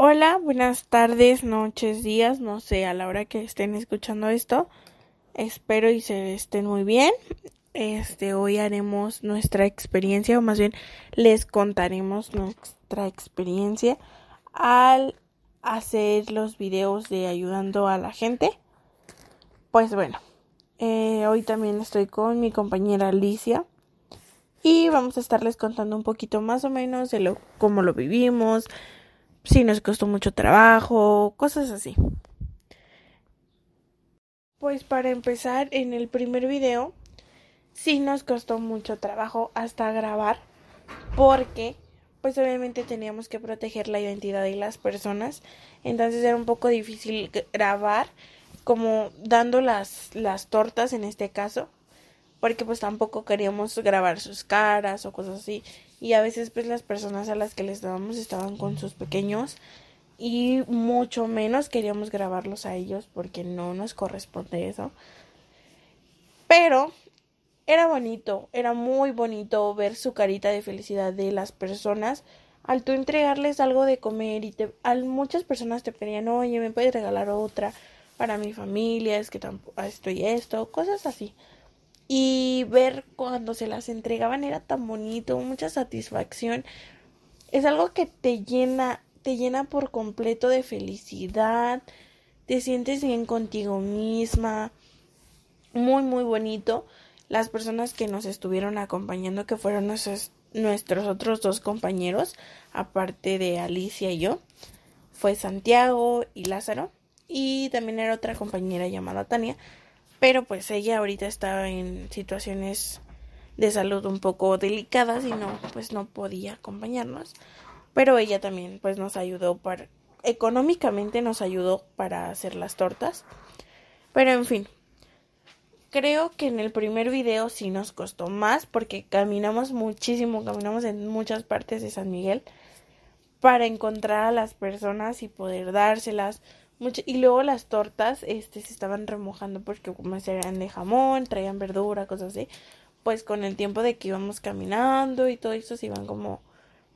Hola, buenas tardes, noches, días, no sé, a la hora que estén escuchando esto. Espero y se estén muy bien. Este, hoy haremos nuestra experiencia, o más bien les contaremos nuestra experiencia al hacer los videos de ayudando a la gente. Pues bueno, eh, hoy también estoy con mi compañera Alicia y vamos a estarles contando un poquito más o menos de lo cómo lo vivimos, si nos costó mucho trabajo, cosas así. Pues para empezar, en el primer video sí nos costó mucho trabajo hasta grabar porque pues obviamente teníamos que proteger la identidad de las personas, entonces era un poco difícil grabar como dando las las tortas en este caso, porque pues tampoco queríamos grabar sus caras o cosas así. Y a veces pues las personas a las que les dábamos estaban con sus pequeños y mucho menos queríamos grabarlos a ellos porque no nos corresponde eso. Pero era bonito, era muy bonito ver su carita de felicidad de las personas al tú entregarles algo de comer y te, a muchas personas te pedían, oye, me puedes regalar otra para mi familia, es que tampoco estoy esto, cosas así y ver cuando se las entregaban era tan bonito, mucha satisfacción. Es algo que te llena, te llena por completo de felicidad, te sientes bien contigo misma, muy muy bonito. Las personas que nos estuvieron acompañando, que fueron nuestros, otros dos compañeros, aparte de Alicia y yo, fue Santiago y Lázaro, y también era otra compañera llamada Tania, pero pues ella ahorita está en situaciones de salud un poco delicadas y no, pues no podía acompañarnos. Pero ella también pues nos ayudó para, económicamente nos ayudó para hacer las tortas. Pero en fin, creo que en el primer video sí nos costó más porque caminamos muchísimo, caminamos en muchas partes de San Miguel para encontrar a las personas y poder dárselas, y luego las tortas este se estaban remojando porque como eran de jamón, traían verdura, cosas así. Pues con el tiempo de que íbamos caminando y todo eso se iban como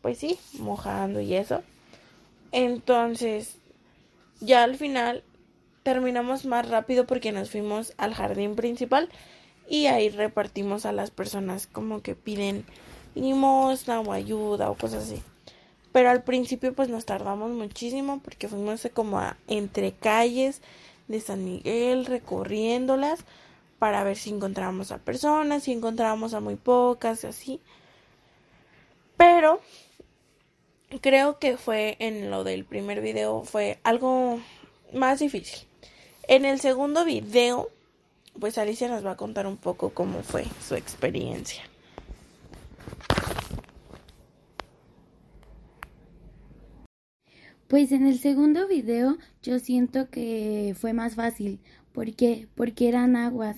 pues sí, mojando y eso. Entonces, ya al final terminamos más rápido porque nos fuimos al jardín principal y ahí repartimos a las personas como que piden limosna o ayuda o cosas así. Pero al principio pues nos tardamos muchísimo porque fuimos como a entre calles de San Miguel recorriéndolas para ver si encontrábamos a personas, si encontrábamos a muy pocas, así. Pero creo que fue en lo del primer video fue algo más difícil. En el segundo video, pues Alicia nos va a contar un poco cómo fue su experiencia. Pues en el segundo video yo siento que fue más fácil. ¿Por qué? Porque eran aguas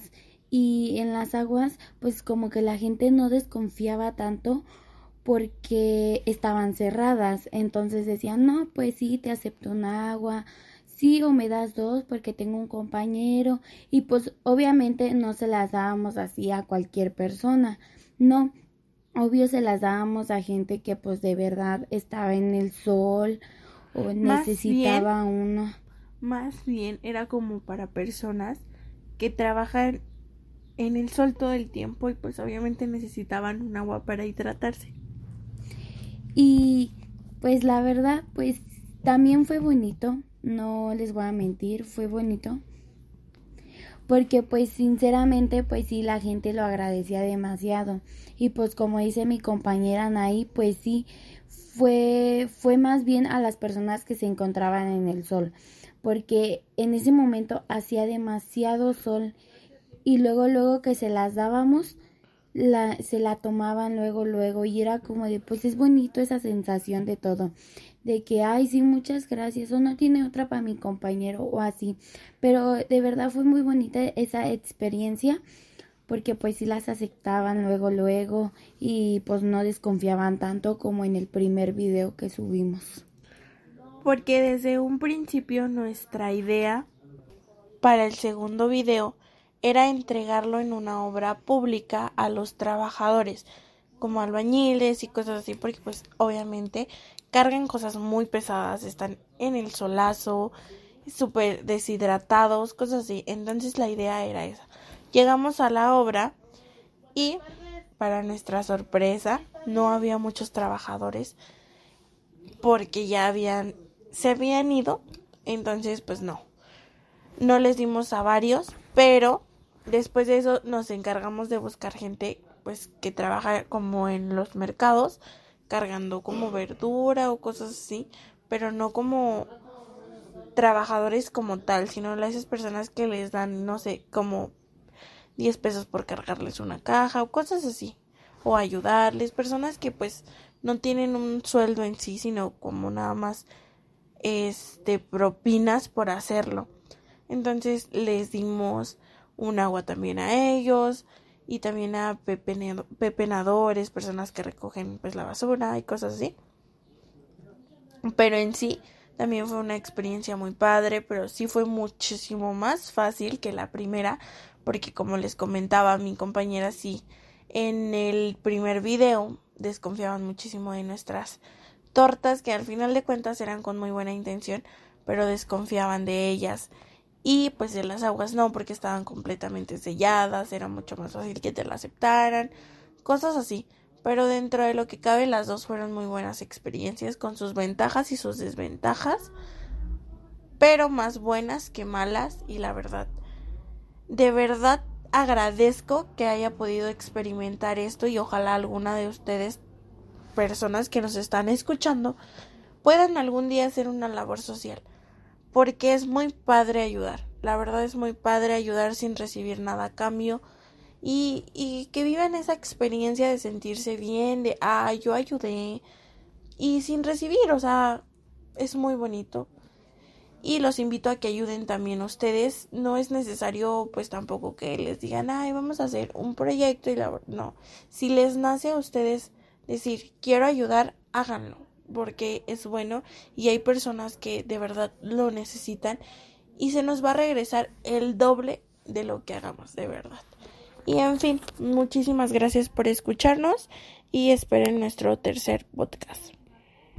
y en las aguas pues como que la gente no desconfiaba tanto porque estaban cerradas. Entonces decían, no, pues sí, te acepto un agua. Sí, o me das dos porque tengo un compañero. Y pues obviamente no se las dábamos así a cualquier persona. No, obvio se las dábamos a gente que pues de verdad estaba en el sol o necesitaba uno. Más bien era como para personas que trabajan en el sol todo el tiempo y pues obviamente necesitaban un agua para hidratarse. Y pues la verdad, pues también fue bonito, no les voy a mentir, fue bonito. Porque pues sinceramente pues sí la gente lo agradecía demasiado. Y pues como dice mi compañera Anaí, pues sí, fue, fue más bien a las personas que se encontraban en el sol, porque en ese momento hacía demasiado sol y luego, luego que se las dábamos, la, se la tomaban luego, luego y era como de, pues es bonito esa sensación de todo, de que, ay, sí, muchas gracias, o no tiene otra para mi compañero o así, pero de verdad fue muy bonita esa experiencia porque pues sí las aceptaban luego luego y pues no desconfiaban tanto como en el primer video que subimos. Porque desde un principio nuestra idea para el segundo video era entregarlo en una obra pública a los trabajadores, como albañiles y cosas así, porque pues obviamente cargan cosas muy pesadas, están en el solazo, súper deshidratados, cosas así. Entonces la idea era esa. Llegamos a la obra y para nuestra sorpresa no había muchos trabajadores porque ya habían se habían ido, entonces pues no. No les dimos a varios, pero después de eso nos encargamos de buscar gente pues que trabaja como en los mercados cargando como verdura o cosas así, pero no como trabajadores como tal, sino esas personas que les dan, no sé, como 10 pesos por cargarles una caja o cosas así, o ayudarles, personas que pues no tienen un sueldo en sí, sino como nada más este propinas por hacerlo. Entonces les dimos un agua también a ellos y también a pepenadores, personas que recogen pues la basura y cosas así. Pero en sí también fue una experiencia muy padre, pero sí fue muchísimo más fácil que la primera, porque como les comentaba mi compañera, sí, en el primer video desconfiaban muchísimo de nuestras tortas, que al final de cuentas eran con muy buena intención, pero desconfiaban de ellas. Y pues de las aguas no, porque estaban completamente selladas, era mucho más fácil que te la aceptaran, cosas así. Pero dentro de lo que cabe las dos fueron muy buenas experiencias con sus ventajas y sus desventajas, pero más buenas que malas y la verdad, de verdad agradezco que haya podido experimentar esto y ojalá alguna de ustedes, personas que nos están escuchando, puedan algún día hacer una labor social, porque es muy padre ayudar, la verdad es muy padre ayudar sin recibir nada a cambio, y, y que vivan esa experiencia de sentirse bien, de, ah, yo ayudé y sin recibir, o sea, es muy bonito. Y los invito a que ayuden también ustedes. No es necesario, pues tampoco que les digan, ay, vamos a hacer un proyecto y la no. Si les nace a ustedes decir, quiero ayudar, háganlo, porque es bueno y hay personas que de verdad lo necesitan y se nos va a regresar el doble de lo que hagamos, de verdad. Y en fin, muchísimas gracias por escucharnos y esperen nuestro tercer podcast.